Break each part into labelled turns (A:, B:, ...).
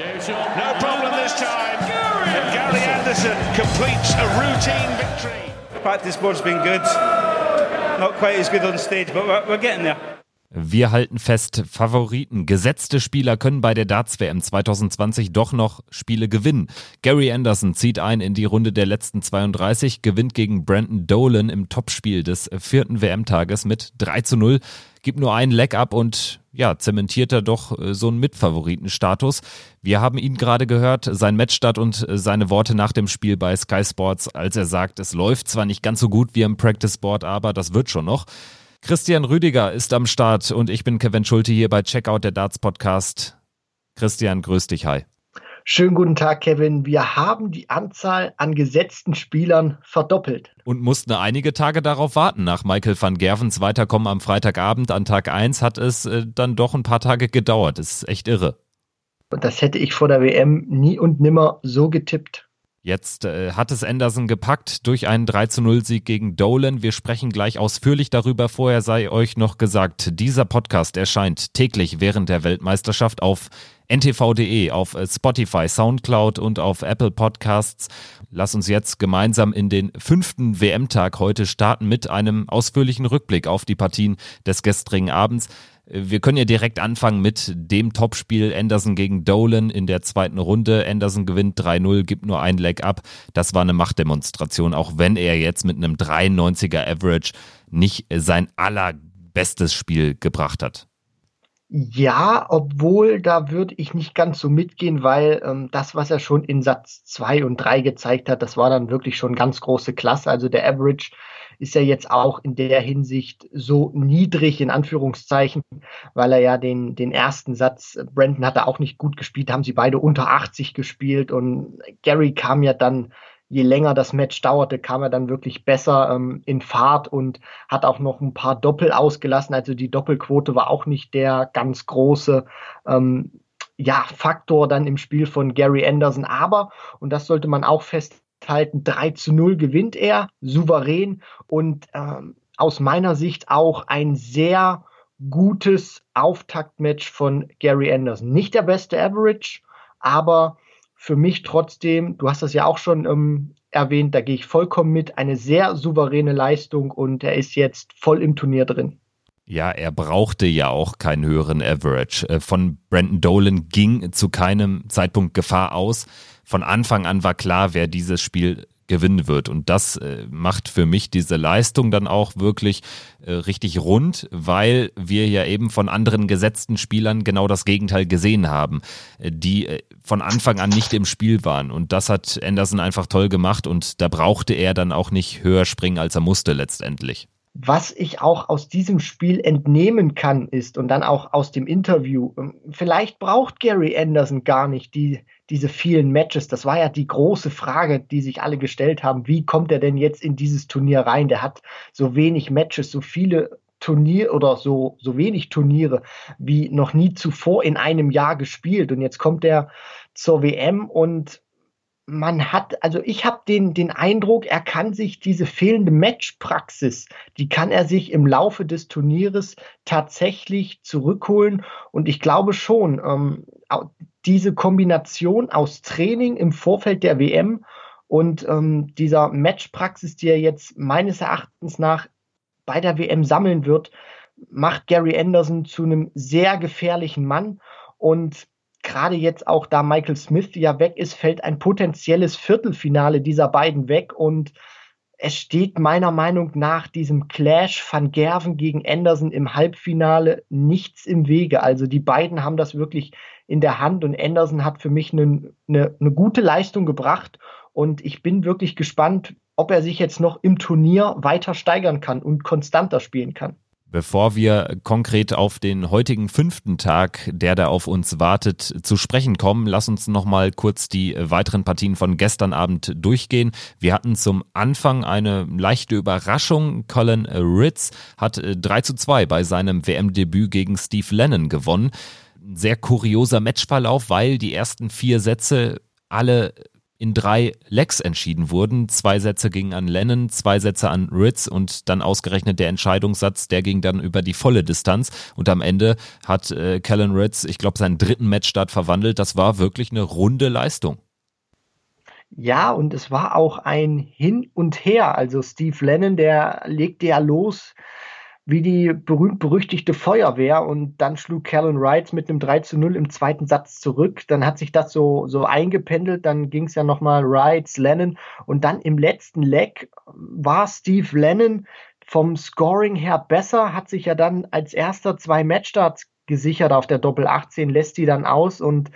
A: No problem this time. And Gary Anderson completes a routine victory.
B: Practice board's been good. Not quite as good on stage, but we're, we're getting there.
C: Wir halten fest, Favoriten, gesetzte Spieler können bei der Darts-WM 2020 doch noch Spiele gewinnen. Gary Anderson zieht ein in die Runde der letzten 32, gewinnt gegen Brandon Dolan im Topspiel des vierten WM-Tages mit 3 zu 0, gibt nur einen Leg up und ja, zementiert er doch äh, so einen Mitfavoritenstatus. Wir haben ihn gerade gehört, sein Matchstart und äh, seine Worte nach dem Spiel bei Sky Sports, als er sagt, es läuft zwar nicht ganz so gut wie im Practice Board, aber das wird schon noch. Christian Rüdiger ist am Start und ich bin Kevin Schulte hier bei Checkout der Darts Podcast. Christian, grüß dich, hi.
D: Schönen guten Tag, Kevin. Wir haben die Anzahl an gesetzten Spielern verdoppelt.
C: Und mussten einige Tage darauf warten. Nach Michael van Gervens Weiterkommen am Freitagabend an Tag 1 hat es äh, dann doch ein paar Tage gedauert. Das ist echt irre.
D: Und das hätte ich vor der WM nie und nimmer so getippt.
C: Jetzt äh, hat es Anderson gepackt durch einen 3 zu 0 Sieg gegen Dolan. Wir sprechen gleich ausführlich darüber. Vorher sei euch noch gesagt, dieser Podcast erscheint täglich während der Weltmeisterschaft auf ntv.de, auf äh, Spotify, Soundcloud und auf Apple Podcasts. Lass uns jetzt gemeinsam in den fünften WM-Tag heute starten mit einem ausführlichen Rückblick auf die Partien des gestrigen Abends. Wir können ja direkt anfangen mit dem Topspiel Anderson gegen Dolan in der zweiten Runde. Anderson gewinnt 3-0, gibt nur ein Leg ab. Das war eine Machtdemonstration, auch wenn er jetzt mit einem 93er Average nicht sein allerbestes Spiel gebracht hat.
D: Ja, obwohl da würde ich nicht ganz so mitgehen, weil ähm, das, was er schon in Satz 2 und 3 gezeigt hat, das war dann wirklich schon ganz große Klasse. Also der Average ist ja jetzt auch in der Hinsicht so niedrig, in Anführungszeichen, weil er ja den, den ersten Satz, Brandon hat er auch nicht gut gespielt, haben sie beide unter 80 gespielt und Gary kam ja dann je länger das Match dauerte, kam er dann wirklich besser ähm, in Fahrt und hat auch noch ein paar Doppel ausgelassen. Also die Doppelquote war auch nicht der ganz große ähm, ja, Faktor dann im Spiel von Gary Anderson. Aber, und das sollte man auch fest halten. 3 zu 0 gewinnt er, souverän und ähm, aus meiner Sicht auch ein sehr gutes Auftaktmatch von Gary Anderson. Nicht der beste Average, aber für mich trotzdem, du hast das ja auch schon ähm, erwähnt, da gehe ich vollkommen mit, eine sehr souveräne Leistung und er ist jetzt voll im Turnier drin.
C: Ja, er brauchte ja auch keinen höheren Average. Äh, von Brandon Dolan ging zu keinem Zeitpunkt Gefahr aus von Anfang an war klar, wer dieses Spiel gewinnen wird. Und das äh, macht für mich diese Leistung dann auch wirklich äh, richtig rund, weil wir ja eben von anderen gesetzten Spielern genau das Gegenteil gesehen haben, die von Anfang an nicht im Spiel waren. Und das hat Anderson einfach toll gemacht und da brauchte er dann auch nicht höher springen, als er musste letztendlich.
D: Was ich auch aus diesem Spiel entnehmen kann, ist und dann auch aus dem Interview, ähm, vielleicht braucht Gary Anderson gar nicht die, diese vielen Matches. Das war ja die große Frage, die sich alle gestellt haben. Wie kommt er denn jetzt in dieses Turnier rein? Der hat so wenig Matches, so viele Turnier oder so, so wenig Turniere wie noch nie zuvor in einem Jahr gespielt. Und jetzt kommt er zur WM und man hat, also ich habe den, den Eindruck, er kann sich diese fehlende Matchpraxis, die kann er sich im Laufe des Turnieres tatsächlich zurückholen. Und ich glaube schon, ähm, diese Kombination aus Training im Vorfeld der WM und ähm, dieser Matchpraxis, die er jetzt meines Erachtens nach bei der WM sammeln wird, macht Gary Anderson zu einem sehr gefährlichen Mann. Und gerade jetzt auch, da Michael Smith ja weg ist, fällt ein potenzielles Viertelfinale dieser beiden weg. Und es steht meiner Meinung nach diesem Clash van Gerven gegen Anderson im Halbfinale nichts im Wege. Also die beiden haben das wirklich in der Hand und Anderson hat für mich eine, eine, eine gute Leistung gebracht und ich bin wirklich gespannt, ob er sich jetzt noch im Turnier weiter steigern kann und konstanter spielen kann.
C: Bevor wir konkret auf den heutigen fünften Tag, der da auf uns wartet, zu sprechen kommen, lass uns nochmal kurz die weiteren Partien von gestern Abend durchgehen. Wir hatten zum Anfang eine leichte Überraschung. Colin Ritz hat 3 äh, zu 2 bei seinem WM-Debüt gegen Steve Lennon gewonnen. Sehr kurioser Matchverlauf, weil die ersten vier Sätze alle in drei Lecks entschieden wurden. Zwei Sätze gingen an Lennon, zwei Sätze an Ritz und dann ausgerechnet der Entscheidungssatz, der ging dann über die volle Distanz. Und am Ende hat äh, Callan Ritz, ich glaube, seinen dritten Matchstart verwandelt. Das war wirklich eine runde Leistung.
D: Ja, und es war auch ein Hin und Her. Also Steve Lennon, der legte ja los wie die berühmt-berüchtigte Feuerwehr und dann schlug Callan Wright mit einem 3 zu 0 im zweiten Satz zurück. Dann hat sich das so, so eingependelt, dann ging es ja nochmal Wright, Lennon. Und dann im letzten Leg war Steve Lennon vom Scoring her besser, hat sich ja dann als erster zwei Matchstarts gesichert. Auf der Doppel 18, lässt die dann aus und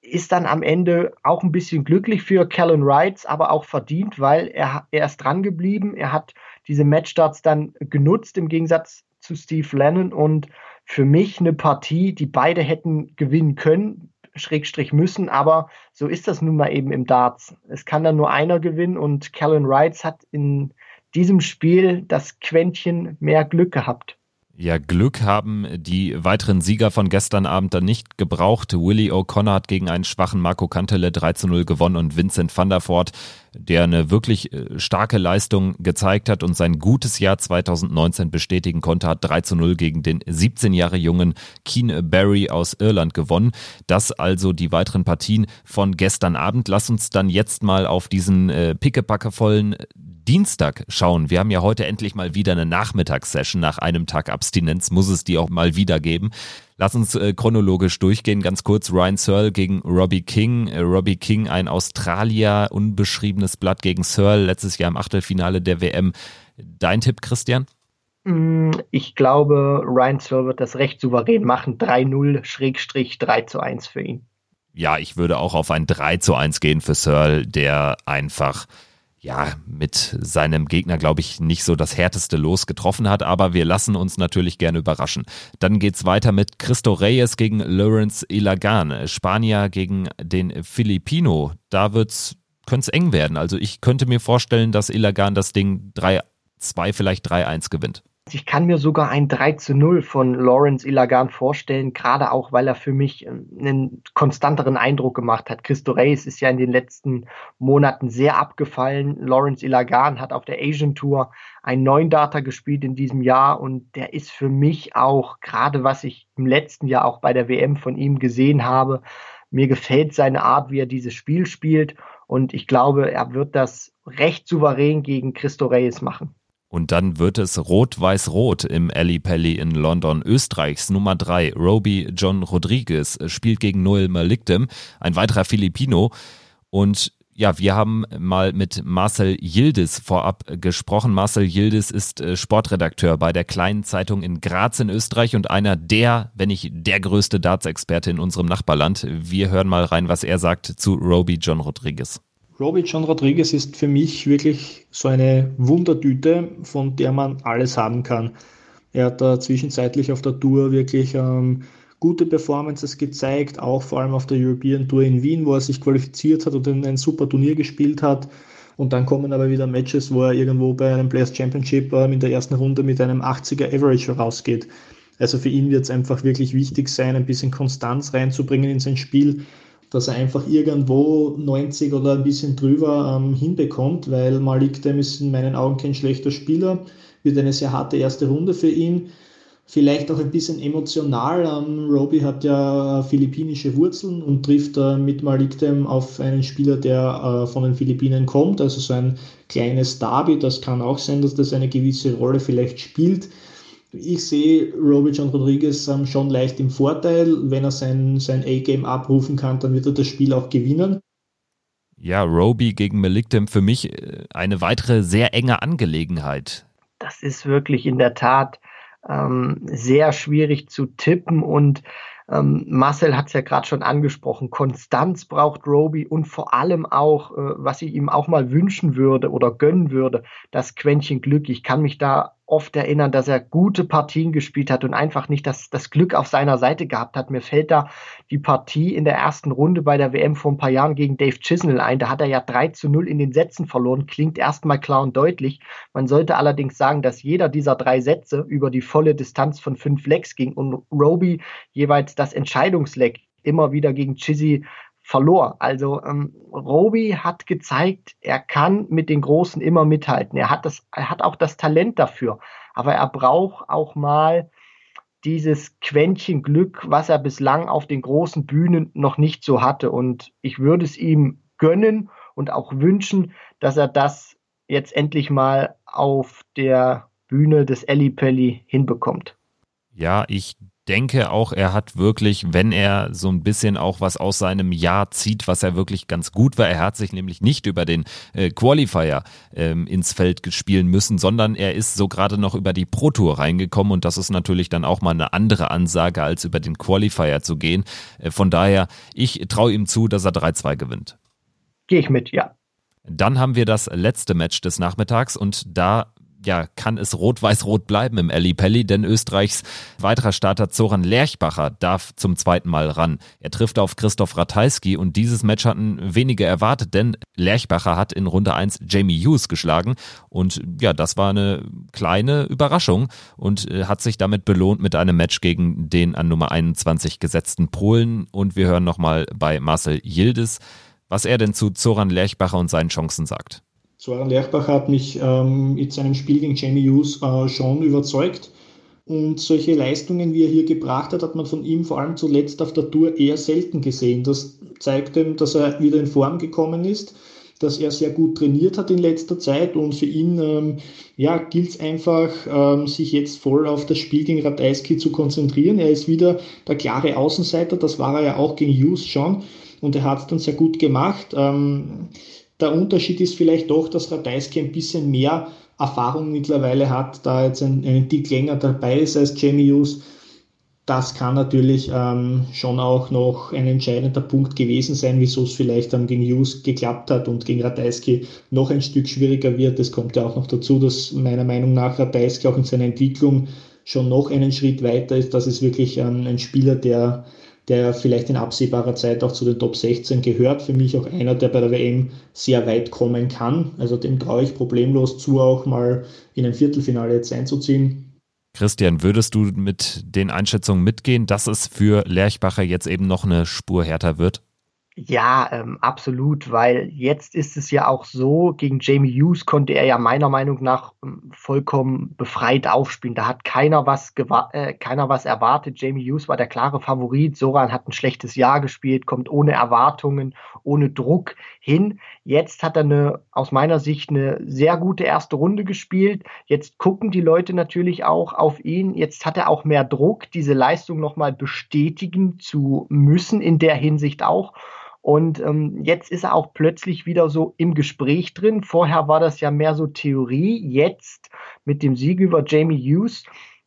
D: ist dann am Ende auch ein bisschen glücklich für Callan Wright, aber auch verdient, weil er, er ist dran geblieben, er hat diese Matchstarts dann genutzt im Gegensatz zu Steve Lennon und für mich eine Partie, die beide hätten gewinnen können, Schrägstrich müssen, aber so ist das nun mal eben im Darts. Es kann dann nur einer gewinnen und Callan Wrights hat in diesem Spiel das Quäntchen mehr Glück gehabt.
C: Ja, Glück haben die weiteren Sieger von gestern Abend dann nicht gebraucht. Willie O'Connor hat gegen einen schwachen Marco Kantele 3 zu 0 gewonnen und Vincent van der Voort, der eine wirklich äh, starke Leistung gezeigt hat und sein gutes Jahr 2019 bestätigen konnte, hat 3 zu 0 gegen den 17 Jahre jungen Keen Barry aus Irland gewonnen. Das also die weiteren Partien von gestern Abend. Lass uns dann jetzt mal auf diesen äh, pickepackevollen Dienstag schauen. Wir haben ja heute endlich mal wieder eine Nachmittagssession. Nach einem Tag Abstinenz muss es die auch mal wieder geben. Lass uns äh, chronologisch durchgehen. Ganz kurz Ryan Searle gegen Robbie King. Äh, Robbie King, ein Australier, unbeschriebenes Blatt gegen Searle, letztes Jahr im Achtelfinale der WM. Dein Tipp, Christian?
D: Mm, ich glaube, Ryan Searle wird das recht souverän machen. 3-0, Schrägstrich 3 zu 1 für ihn.
C: Ja, ich würde auch auf ein 3 zu 1 gehen für Searle, der einfach ja, mit seinem Gegner, glaube ich, nicht so das härteste Los getroffen hat, aber wir lassen uns natürlich gerne überraschen. Dann geht's weiter mit Cristo Reyes gegen Lawrence Ilagan, Spanier gegen den Filipino. Da wird's, könnte es eng werden. Also ich könnte mir vorstellen, dass Ilagan das Ding 3-2, vielleicht 3-1 gewinnt.
D: Ich kann mir sogar ein 3 zu 0 von Lawrence Ilagan vorstellen, gerade auch, weil er für mich ähm, einen konstanteren Eindruck gemacht hat. Christo Reyes ist ja in den letzten Monaten sehr abgefallen. Lawrence Ilagan hat auf der Asian Tour einen neuen Data gespielt in diesem Jahr und der ist für mich auch, gerade was ich im letzten Jahr auch bei der WM von ihm gesehen habe, mir gefällt seine Art, wie er dieses Spiel spielt und ich glaube, er wird das recht souverän gegen Christo Reyes machen.
C: Und dann wird es Rot-Weiß-Rot im Ali Pelli in London. Österreichs Nummer 3, Roby John Rodriguez, spielt gegen Noel Malikdem, ein weiterer Filipino. Und ja, wir haben mal mit Marcel Yildiz vorab gesprochen. Marcel Yildiz ist äh, Sportredakteur bei der kleinen Zeitung in Graz in Österreich und einer der, wenn nicht der größte Darts-Experte in unserem Nachbarland. Wir hören mal rein, was er sagt zu Roby John Rodriguez.
E: Robbie John Rodriguez ist für mich wirklich so eine Wundertüte, von der man alles haben kann. Er hat da zwischenzeitlich auf der Tour wirklich ähm, gute Performances gezeigt, auch vor allem auf der European Tour in Wien, wo er sich qualifiziert hat und ein super Turnier gespielt hat. Und dann kommen aber wieder Matches, wo er irgendwo bei einem Players Championship ähm, in der ersten Runde mit einem 80er Average rausgeht. Also für ihn wird es einfach wirklich wichtig sein, ein bisschen Konstanz reinzubringen in sein Spiel dass er einfach irgendwo 90 oder ein bisschen drüber ähm, hinbekommt, weil Malik Dem ist in meinen Augen kein schlechter Spieler, wird eine sehr harte erste Runde für ihn. Vielleicht auch ein bisschen emotional. Ähm, Roby hat ja philippinische Wurzeln und trifft äh, mit Malik Dem auf einen Spieler, der äh, von den Philippinen kommt, also so ein kleines Derby. Das kann auch sein, dass das eine gewisse Rolle vielleicht spielt. Ich sehe Roby John Rodriguez ähm, schon leicht im Vorteil. Wenn er sein, sein A-Game abrufen kann, dann wird er das Spiel auch gewinnen.
C: Ja, Roby gegen Meliktem für mich äh, eine weitere sehr enge Angelegenheit.
D: Das ist wirklich in der Tat ähm, sehr schwierig zu tippen und ähm, Marcel hat es ja gerade schon angesprochen. Konstanz braucht Roby und vor allem auch, äh, was ich ihm auch mal wünschen würde oder gönnen würde, das Quäntchen Glück. Ich kann mich da oft erinnern, dass er gute Partien gespielt hat und einfach nicht das, das Glück auf seiner Seite gehabt hat. Mir fällt da die Partie in der ersten Runde bei der WM vor ein paar Jahren gegen Dave Chisnell ein. Da hat er ja 3 zu 0 in den Sätzen verloren. Klingt erstmal klar und deutlich. Man sollte allerdings sagen, dass jeder dieser drei Sätze über die volle Distanz von fünf Lecks ging und Roby jeweils das Entscheidungsleck immer wieder gegen Chizzy verlor. Also ähm, Roby hat gezeigt, er kann mit den Großen immer mithalten. Er hat, das, er hat auch das Talent dafür. Aber er braucht auch mal dieses Quäntchen Glück, was er bislang auf den großen Bühnen noch nicht so hatte. Und ich würde es ihm gönnen und auch wünschen, dass er das jetzt endlich mal auf der Bühne des Eli Pelli hinbekommt.
C: Ja, ich denke auch, er hat wirklich, wenn er so ein bisschen auch was aus seinem Jahr zieht, was er wirklich ganz gut war, er hat sich nämlich nicht über den äh, Qualifier ähm, ins Feld spielen müssen, sondern er ist so gerade noch über die Pro Tour reingekommen und das ist natürlich dann auch mal eine andere Ansage, als über den Qualifier zu gehen. Äh, von daher, ich traue ihm zu, dass er 3-2 gewinnt.
D: Gehe ich mit, ja.
C: Dann haben wir das letzte Match des Nachmittags und da ja, kann es rot-weiß-rot bleiben im Ali Pelli, denn Österreichs weiterer Starter Zoran Lerchbacher darf zum zweiten Mal ran. Er trifft auf Christoph Ratajski und dieses Match hatten wenige erwartet, denn Lerchbacher hat in Runde 1 Jamie Hughes geschlagen und ja, das war eine kleine Überraschung und äh, hat sich damit belohnt mit einem Match gegen den an Nummer 21 gesetzten Polen und wir hören nochmal bei Marcel Yildiz, was er denn zu Zoran Lerchbacher und seinen Chancen sagt.
E: Soran Lerchbach hat mich ähm, mit seinem Spiel gegen Jamie Hughes äh, schon überzeugt. Und solche Leistungen, wie er hier gebracht hat, hat man von ihm vor allem zuletzt auf der Tour eher selten gesehen. Das zeigt ihm, dass er wieder in Form gekommen ist, dass er sehr gut trainiert hat in letzter Zeit und für ihn ähm, ja, gilt es einfach, ähm, sich jetzt voll auf das Spiel gegen Ratajski zu konzentrieren. Er ist wieder der klare Außenseiter, das war er ja auch gegen Hughes schon und er hat es dann sehr gut gemacht. Ähm, der Unterschied ist vielleicht doch, dass Ratajski ein bisschen mehr Erfahrung mittlerweile hat, da jetzt ein, ein Tick länger dabei ist als Jamie Hughes. Das kann natürlich ähm, schon auch noch ein entscheidender Punkt gewesen sein, wieso es vielleicht dann gegen Hughes geklappt hat und gegen Ratajski noch ein Stück schwieriger wird. Es kommt ja auch noch dazu, dass meiner Meinung nach Ratajski auch in seiner Entwicklung schon noch einen Schritt weiter ist. Das ist wirklich ähm, ein Spieler, der der vielleicht in absehbarer Zeit auch zu den Top 16 gehört. Für mich auch einer, der bei der WM sehr weit kommen kann. Also dem traue ich problemlos zu, auch mal in ein Viertelfinale jetzt einzuziehen.
C: Christian, würdest du mit den Einschätzungen mitgehen, dass es für Lerchbacher jetzt eben noch eine Spur härter wird?
D: Ja, ähm, absolut, weil jetzt ist es ja auch so, gegen Jamie Hughes konnte er ja meiner Meinung nach ähm, vollkommen befreit aufspielen. Da hat keiner was, äh, keiner was erwartet. Jamie Hughes war der klare Favorit. Soran hat ein schlechtes Jahr gespielt, kommt ohne Erwartungen, ohne Druck hin. Jetzt hat er eine, aus meiner Sicht eine sehr gute erste Runde gespielt. Jetzt gucken die Leute natürlich auch auf ihn. Jetzt hat er auch mehr Druck, diese Leistung nochmal bestätigen zu müssen, in der Hinsicht auch. Und ähm, jetzt ist er auch plötzlich wieder so im Gespräch drin. Vorher war das ja mehr so Theorie. Jetzt mit dem Sieg über Jamie Hughes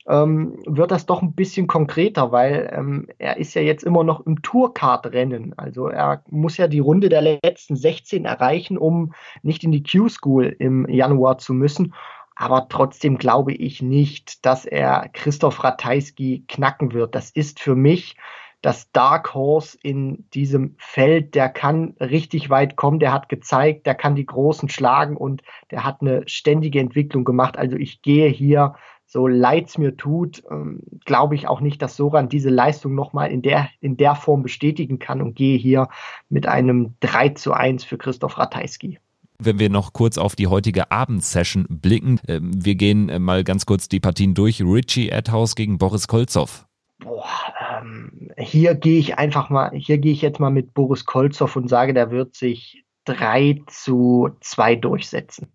D: ähm, wird das doch ein bisschen konkreter, weil ähm, er ist ja jetzt immer noch im Tourcard-Rennen. Also er muss ja die Runde der letzten 16 erreichen, um nicht in die Q-School im Januar zu müssen. Aber trotzdem glaube ich nicht, dass er Christoph Ratajski knacken wird. Das ist für mich das Dark Horse in diesem Feld, der kann richtig weit kommen, der hat gezeigt, der kann die Großen schlagen und der hat eine ständige Entwicklung gemacht. Also ich gehe hier, so leid es mir tut, ähm, glaube ich auch nicht, dass Soran diese Leistung nochmal in der, in der Form bestätigen kann und gehe hier mit einem 3 zu 1 für Christoph Ratajski.
C: Wenn wir noch kurz auf die heutige Abendsession blicken, ähm, wir gehen äh, mal ganz kurz die Partien durch. Richie Adhouse gegen Boris Kolzow.
D: Boah, ähm, hier gehe ich einfach mal, hier gehe ich jetzt mal mit Boris Kolzow und sage, der wird sich 3 zu 2 durchsetzen.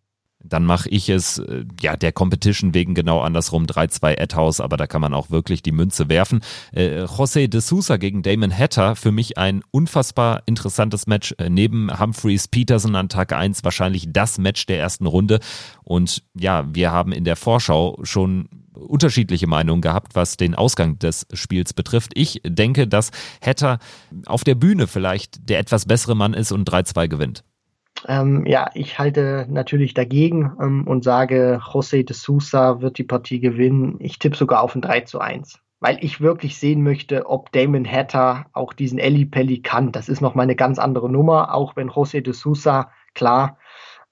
C: Dann mache ich es, äh, ja, der Competition wegen genau andersrum, 3-2 Adhouse, aber da kann man auch wirklich die Münze werfen. Äh, José de Sousa gegen Damon Hatter, für mich ein unfassbar interessantes Match. Äh, neben Humphreys Peterson an Tag 1 wahrscheinlich das Match der ersten Runde. Und ja, wir haben in der Vorschau schon unterschiedliche Meinungen gehabt, was den Ausgang des Spiels betrifft. Ich denke, dass Hatter auf der Bühne vielleicht der etwas bessere Mann ist und 3-2 gewinnt.
D: Ähm, ja, ich halte natürlich dagegen ähm, und sage, José de Sousa wird die Partie gewinnen. Ich tippe sogar auf ein 3 zu 1. Weil ich wirklich sehen möchte, ob Damon Hatter auch diesen Ellie Pelli kann. Das ist nochmal eine ganz andere Nummer, auch wenn José de Sousa, klar,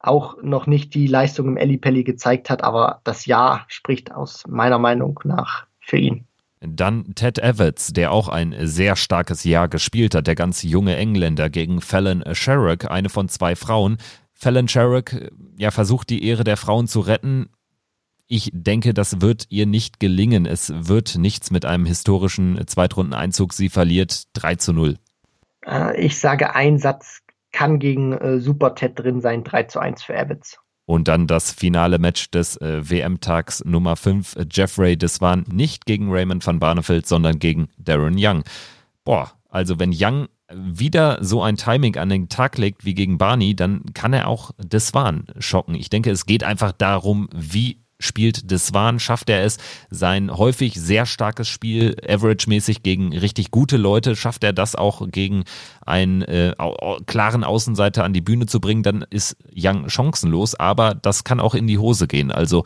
D: auch noch nicht die Leistung im Ellipelli gezeigt hat, aber das Jahr spricht aus meiner Meinung nach für ihn.
C: Dann Ted Evans, der auch ein sehr starkes Jahr gespielt hat, der ganz junge Engländer gegen Fallon Sherrock, eine von zwei Frauen. Fallon Sherrock ja, versucht die Ehre der Frauen zu retten. Ich denke, das wird ihr nicht gelingen. Es wird nichts mit einem historischen Zweitrundeneinzug. Sie verliert 3 zu 0.
D: Äh, ich sage, ein Satz kann gegen äh, Super Ted drin sein, 3 zu 1 für Evans.
C: Und dann das finale Match des äh, WM-Tags Nummer 5. Jeffrey Deswan nicht gegen Raymond van Barneveld, sondern gegen Darren Young. Boah, also wenn Young wieder so ein Timing an den Tag legt wie gegen Barney, dann kann er auch Deswan schocken. Ich denke, es geht einfach darum, wie spielt Deswan, schafft er es, sein häufig sehr starkes Spiel, average-mäßig gegen richtig gute Leute, schafft er das auch gegen einen äh, klaren Außenseiter an die Bühne zu bringen, dann ist Young chancenlos, aber das kann auch in die Hose gehen. Also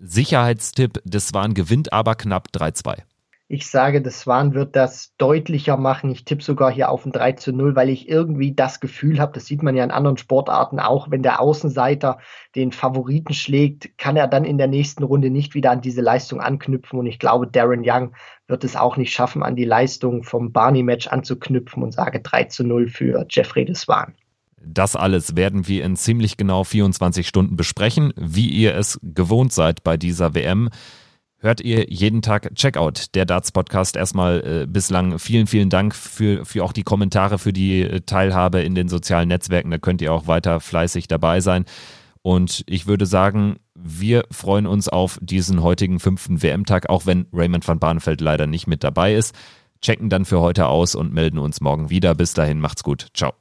C: Sicherheitstipp, Deswan gewinnt aber knapp 3-2.
D: Ich sage, das Swan wird das deutlicher machen. Ich tippe sogar hier auf ein 3 zu 0, weil ich irgendwie das Gefühl habe, das sieht man ja in anderen Sportarten auch, wenn der Außenseiter den Favoriten schlägt, kann er dann in der nächsten Runde nicht wieder an diese Leistung anknüpfen. Und ich glaube, Darren Young wird es auch nicht schaffen, an die Leistung vom Barney-Match anzuknüpfen und sage 3 zu 0 für Jeffrey de Swan.
C: Das alles werden wir in ziemlich genau 24 Stunden besprechen, wie ihr es gewohnt seid bei dieser WM hört ihr jeden Tag Checkout, der Darts Podcast. Erstmal äh, bislang vielen, vielen Dank für, für auch die Kommentare, für die äh, Teilhabe in den sozialen Netzwerken. Da könnt ihr auch weiter fleißig dabei sein. Und ich würde sagen, wir freuen uns auf diesen heutigen fünften WM-Tag, auch wenn Raymond van Barneveld leider nicht mit dabei ist. Checken dann für heute aus und melden uns morgen wieder. Bis dahin, macht's gut. Ciao.